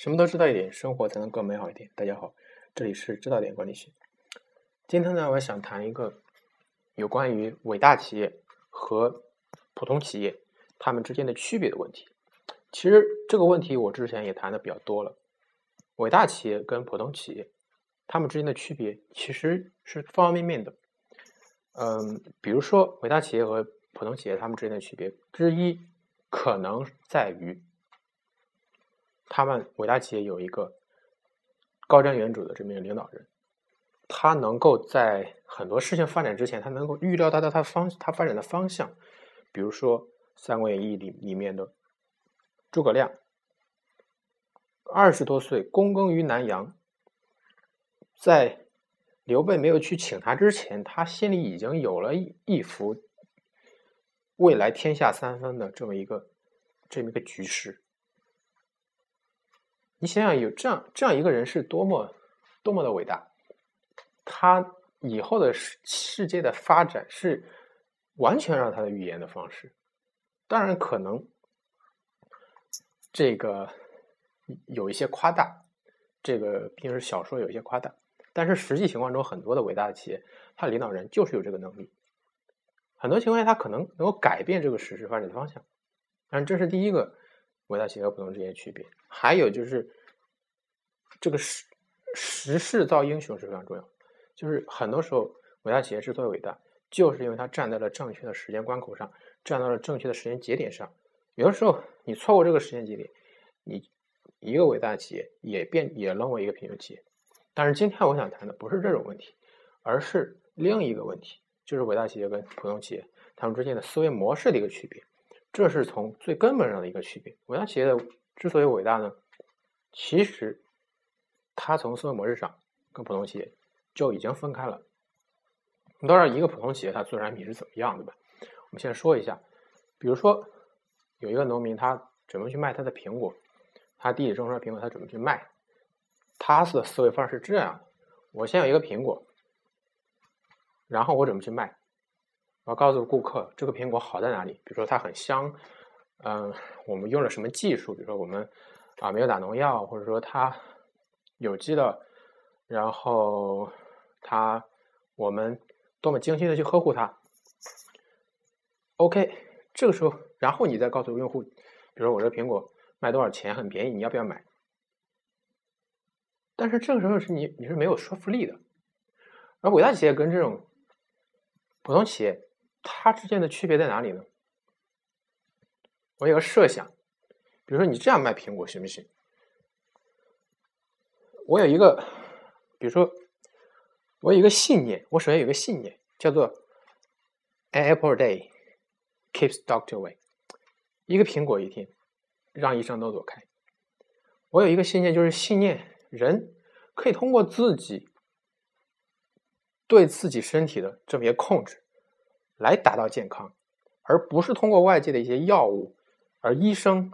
什么都知道一点，生活才能更美好一点。大家好，这里是知道点管理学。今天呢，我想谈一个有关于伟大企业和普通企业他们之间的区别的问题。其实这个问题我之前也谈的比较多了。伟大企业跟普通企业他们之间的区别其实是方方面面的。嗯，比如说伟大企业和普通企业他们之间的区别之一，可能在于。他们伟大企业有一个高瞻远瞩的这么一个领导人，他能够在很多事情发展之前，他能够预料到到他方他发展的方向。比如说《三国演义》里里面的诸葛亮，二十多岁躬耕于南阳，在刘备没有去请他之前，他心里已经有了一幅未来天下三分的这么一个这么一个局势。你想想，有这样这样一个人是多么多么的伟大，他以后的世世界的发展是完全让他的预言的方式。当然，可能这个有一些夸大，这个平时小说有一些夸大，但是实际情况中，很多的伟大的企业，他领导人就是有这个能力。很多情况下，他可能能够改变这个实发展的方向。但这是第一个。伟大企业和普通之间区别，还有就是这个时时势造英雄是非常重要。就是很多时候，伟大企业之所以伟大，就是因为它站在了正确的时间关口上，站到了正确的时间节点上。有的时候，你错过这个时间节点，你一个伟大企业也变也沦为一个贫穷企业。但是今天我想谈的不是这种问题，而是另一个问题，就是伟大企业跟普通企业他们之间的思维模式的一个区别。这是从最根本上的一个区别。伟大企业的之所以伟大呢，其实它从思维模式上跟普通企业就已经分开了。我们都知道一个普通企业它做产品是怎么样的吧？我们先说一下，比如说有一个农民，他准备去卖他的苹果，他地里种出来苹果，他准备去卖，他的思维方式是这样的：我先有一个苹果，然后我准备去卖。要告诉顾客这个苹果好在哪里，比如说它很香，嗯，我们用了什么技术？比如说我们啊没有打农药，或者说它有机的，然后它我们多么精心的去呵护它。OK，这个时候，然后你再告诉用户，比如说我这苹果卖多少钱，很便宜，你要不要买？但是这个时候是你你是没有说服力的，而伟大企业跟这种普通企业。它之间的区别在哪里呢？我有个设想，比如说你这样卖苹果行不行？我有一个，比如说我有一个信念，我首先有个信念，叫做 “Apple day keeps doctor away”，一个苹果一天让医生都躲开。我有一个信念，就是信念人可以通过自己对自己身体的这么一个控制。来达到健康，而不是通过外界的一些药物，而医生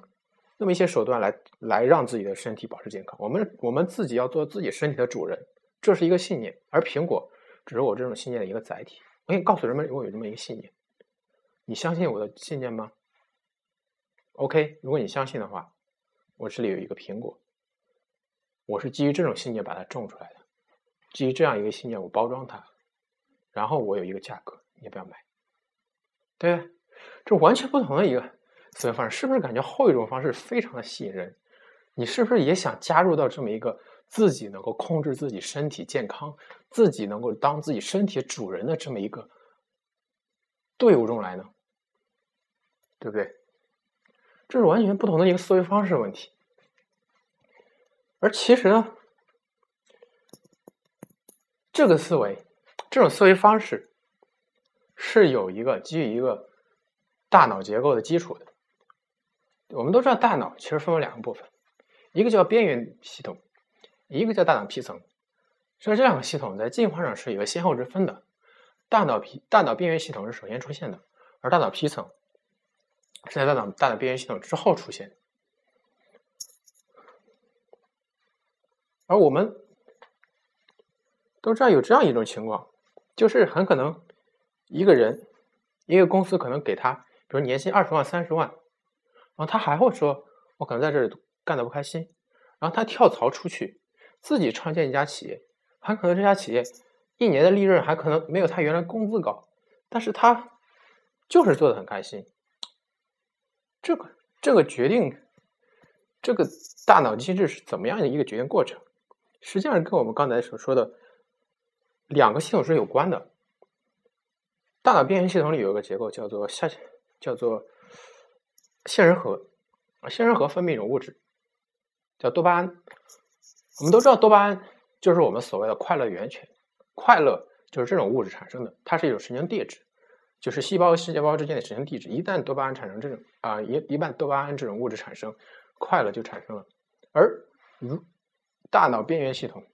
那么一些手段来来让自己的身体保持健康。我们我们自己要做自己身体的主人，这是一个信念。而苹果只是我这种信念的一个载体。我可以告诉人们，我有这么一个信念，你相信我的信念吗？OK，如果你相信的话，我这里有一个苹果，我是基于这种信念把它种出来的，基于这样一个信念我包装它，然后我有一个价格，你不要买？对，这完全不同的一个思维方式，是不是感觉后一种方式非常的吸引人？你是不是也想加入到这么一个自己能够控制自己身体健康、自己能够当自己身体主人的这么一个队伍中来呢？对不对？这是完全不同的一个思维方式问题。而其实呢，这个思维，这种思维方式。是有一个基于一个大脑结构的基础的。我们都知道，大脑其实分为两个部分，一个叫边缘系统，一个叫大脑皮层。所以这两个系统在进化上是有个先后之分的。大脑皮大脑边缘系统是首先出现的，而大脑皮层是在大脑大脑边缘系统之后出现。而我们都知道有这样一种情况，就是很可能。一个人，一个公司可能给他，比如年薪二十万、三十万，然后他还会说：“我可能在这里干的不开心。”然后他跳槽出去，自己创建一家企业，很可能这家企业一年的利润还可能没有他原来工资高，但是他就是做的很开心。这个这个决定，这个大脑机制是怎么样的一个决定过程？实际上跟我们刚才所说的两个系统是有关的。大脑边缘系统里有一个结构叫做下，叫做杏仁核。杏仁核分泌一种物质叫多巴胺。我们都知道多巴胺就是我们所谓的快乐源泉，快乐就是这种物质产生的，它是一种神经递质，就是细胞和细胞之间的神经递质。一旦多巴胺产生这种啊一一旦多巴胺这种物质产生，快乐就产生了。而如大脑边缘系统，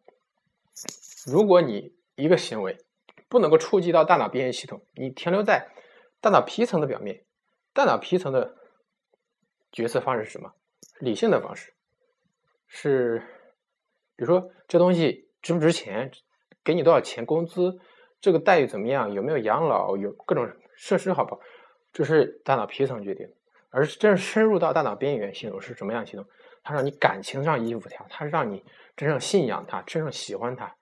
如果你一个行为不能够触及到大脑边缘系统，你停留在大脑皮层的表面，大脑皮层的决策方式是什么？理性的方式是，比如说这东西值不值钱，给你多少钱工资，这个待遇怎么样，有没有养老，有各种设施好不好？这是大脑皮层决定。而真正深入到大脑边缘系统是什么样系统？它让你感情上依附它，它让你真正信仰它，真正喜欢它。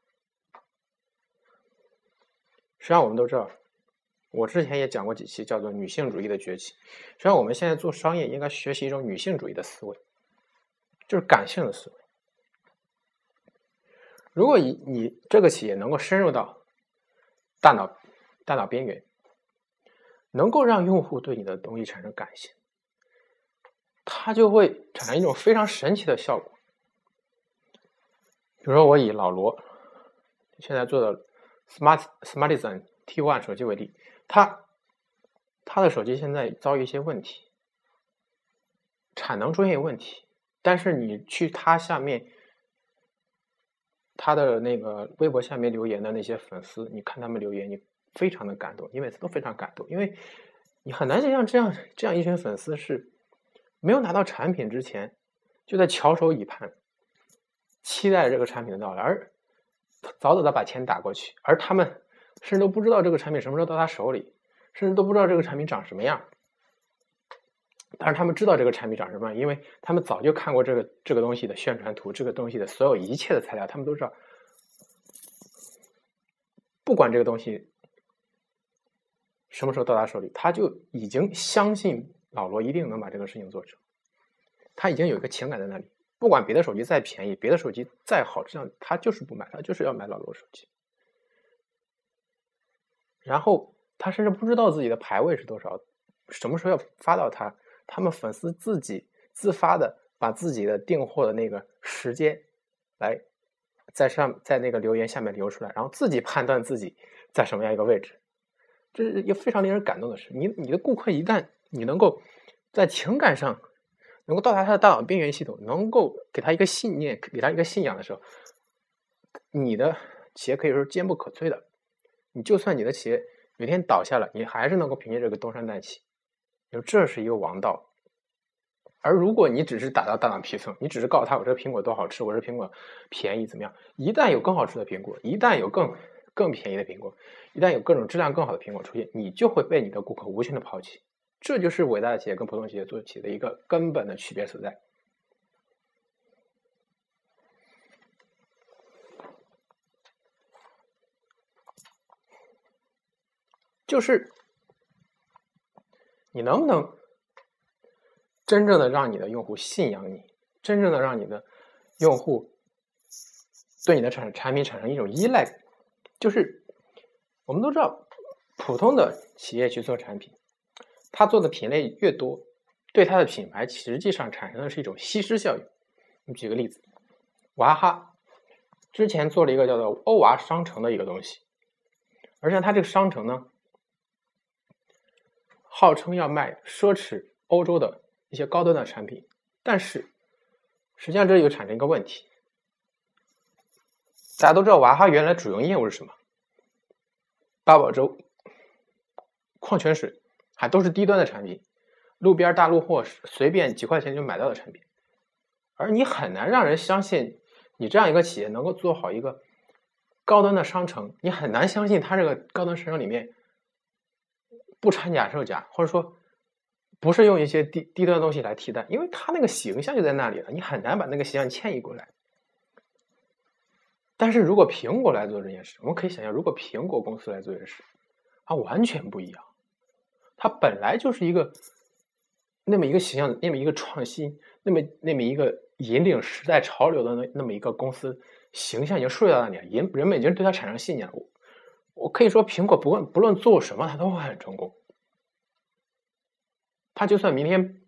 实际上，我们都知道，我之前也讲过几期，叫做女性主义的崛起。实际上，我们现在做商业应该学习一种女性主义的思维，就是感性的思维。如果以你这个企业能够深入到大脑大脑边缘，能够让用户对你的东西产生感性。它就会产生一种非常神奇的效果。比如说，我以老罗现在做的 Smart Smartisan T One 手机为例，它它的手机现在遭遇一些问题，产能出现问题。但是你去它下面，他的那个微博下面留言的那些粉丝，你看他们留言，你非常的感动，你每次都非常感动，因为你很难想象这样这样一群粉丝是。没有拿到产品之前，就在翘首以盼，期待这个产品的到来，而早早的把钱打过去，而他们甚至都不知道这个产品什么时候到他手里，甚至都不知道这个产品长什么样。但是他们知道这个产品长什么样，因为他们早就看过这个这个东西的宣传图，这个东西的所有一切的材料，他们都知道。不管这个东西什么时候到他手里，他就已经相信。老罗一定能把这个事情做成，他已经有一个情感在那里。不管别的手机再便宜，别的手机再好，这样他就是不买，他就是要买老罗手机。然后他甚至不知道自己的排位是多少，什么时候要发到他，他们粉丝自己自发的把自己的订货的那个时间来在上在那个留言下面留出来，然后自己判断自己在什么样一个位置，这是一个非常令人感动的事。你你的顾客一旦你能够在情感上能够到达他的大脑边缘系统，能够给他一个信念，给他一个信仰的时候，你的企业可以说坚不可摧的。你就算你的企业有一天倒下了，你还是能够凭借这个东山再起。就这是一个王道。而如果你只是打到大脑皮层，你只是告诉他我这个苹果多好吃，我这苹果便宜怎么样？一旦有更好吃的苹果，一旦有更更便宜的苹果，一旦有各种质量更好的苹果出现，你就会被你的顾客无情的抛弃。这就是伟大的企业跟普通企业做起的一个根本的区别所在，就是你能不能真正的让你的用户信仰你，真正的让你的用户对你的产产品产生一种依赖，就是我们都知道，普通的企业去做产品。他做的品类越多，对他的品牌实际上产生的是一种稀释效应。你举个例子，娃哈之前做了一个叫做欧娃商城的一个东西，而且他这个商城呢，号称要卖奢侈欧洲的一些高端的产品，但是实际上这里又产生一个问题。大家都知道娃哈原来主营业务是什么？八宝粥、矿泉水。还都是低端的产品，路边大路货，随便几块钱就买到的产品，而你很难让人相信你这样一个企业能够做好一个高端的商城，你很难相信它这个高端商城里面不掺假售假，或者说不是用一些低低端的东西来替代，因为它那个形象就在那里了，你很难把那个形象迁移过来。但是如果苹果来做这件事，我们可以想象，如果苹果公司来做这件事，它完全不一样。它本来就是一个那么一个形象，那么一个创新，那么那么一个引领时代潮流的那那么一个公司形象已经树立到那里，人人们已经对它产生信念了。我我可以说，苹果不论不论做什么，它都会很成功。他就算明天，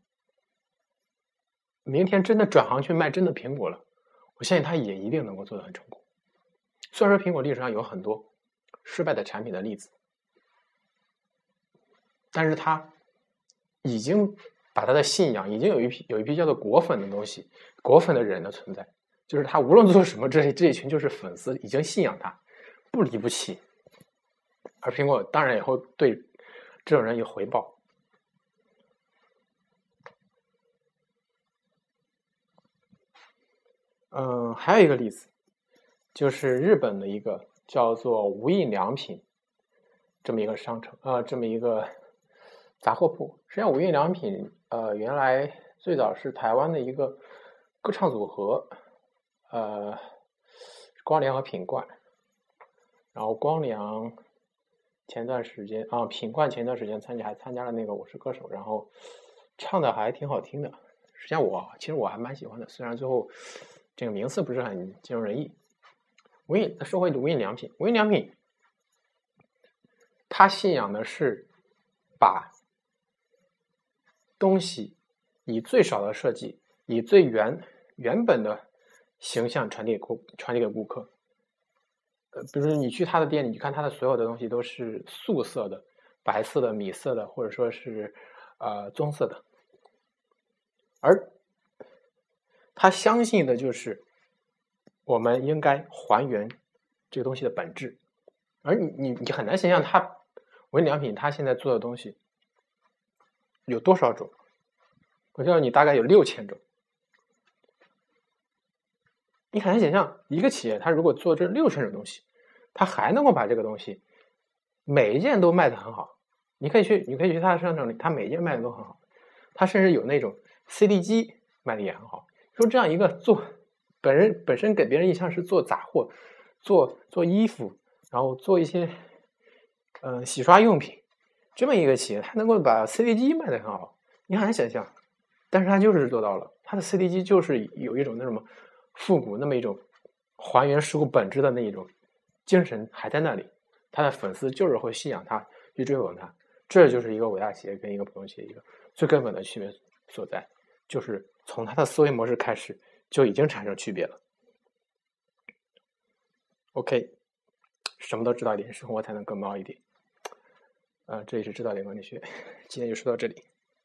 明天真的转行去卖真的苹果了，我相信他也一定能够做得很成功。虽然说苹果历史上有很多失败的产品的例子，但是他已经把他的信仰，已经有一批有一批叫做果粉的东西，果粉的人的存在，就是他无论做什么，这这一群就是粉丝，已经信仰他，不离不弃。而苹果当然也会对这种人有回报。嗯，还有一个例子，就是日本的一个叫做无印良品这么一个商城，呃，这么一个杂货铺。实际上，无印良品，呃，原来最早是台湾的一个歌唱组合，呃，光良和品冠。然后光良前段时间啊，品冠前段时间参加还参加了那个《我是歌手》，然后唱的还挺好听的。实际上，我其实我还蛮喜欢的，虽然最后。这个名次不是很尽如人意。无印说回无印良品，无印良品，他信仰的是把东西以最少的设计，以最原原本的形象传递给顾传递给顾客。呃，比如说你去他的店里，你看他的所有的东西都是素色的、白色的、米色的，或者说是呃棕色的，而。他相信的就是，我们应该还原这个东西的本质，而你你你很难想象他无印良品他现在做的东西有多少种？我告诉你，大概有六千种。你很难想象一个企业，他如果做这六千种东西，他还能够把这个东西每一件都卖的很好。你可以去，你可以去他的商场里，他每一件卖的都很好。他甚至有那种 CD 机卖的也很好。说这样一个做本人本身给别人印象是做杂货、做做衣服，然后做一些嗯洗刷用品这么一个企业，它能够把 CD 机卖的很好，你很难想象，但是它就是做到了。它的 CD 机就是有一种那什么复古那么一种还原事物本质的那一种精神还在那里，他的粉丝就是会信仰他，去追捧他。这就是一个伟大企业跟一个普通企业一个最根本的区别所在，就是。从他的思维模式开始，就已经产生区别了。OK，什么都知道一点，生活才能更猫一点。啊，这里是知道点管理学，今天就说到这里。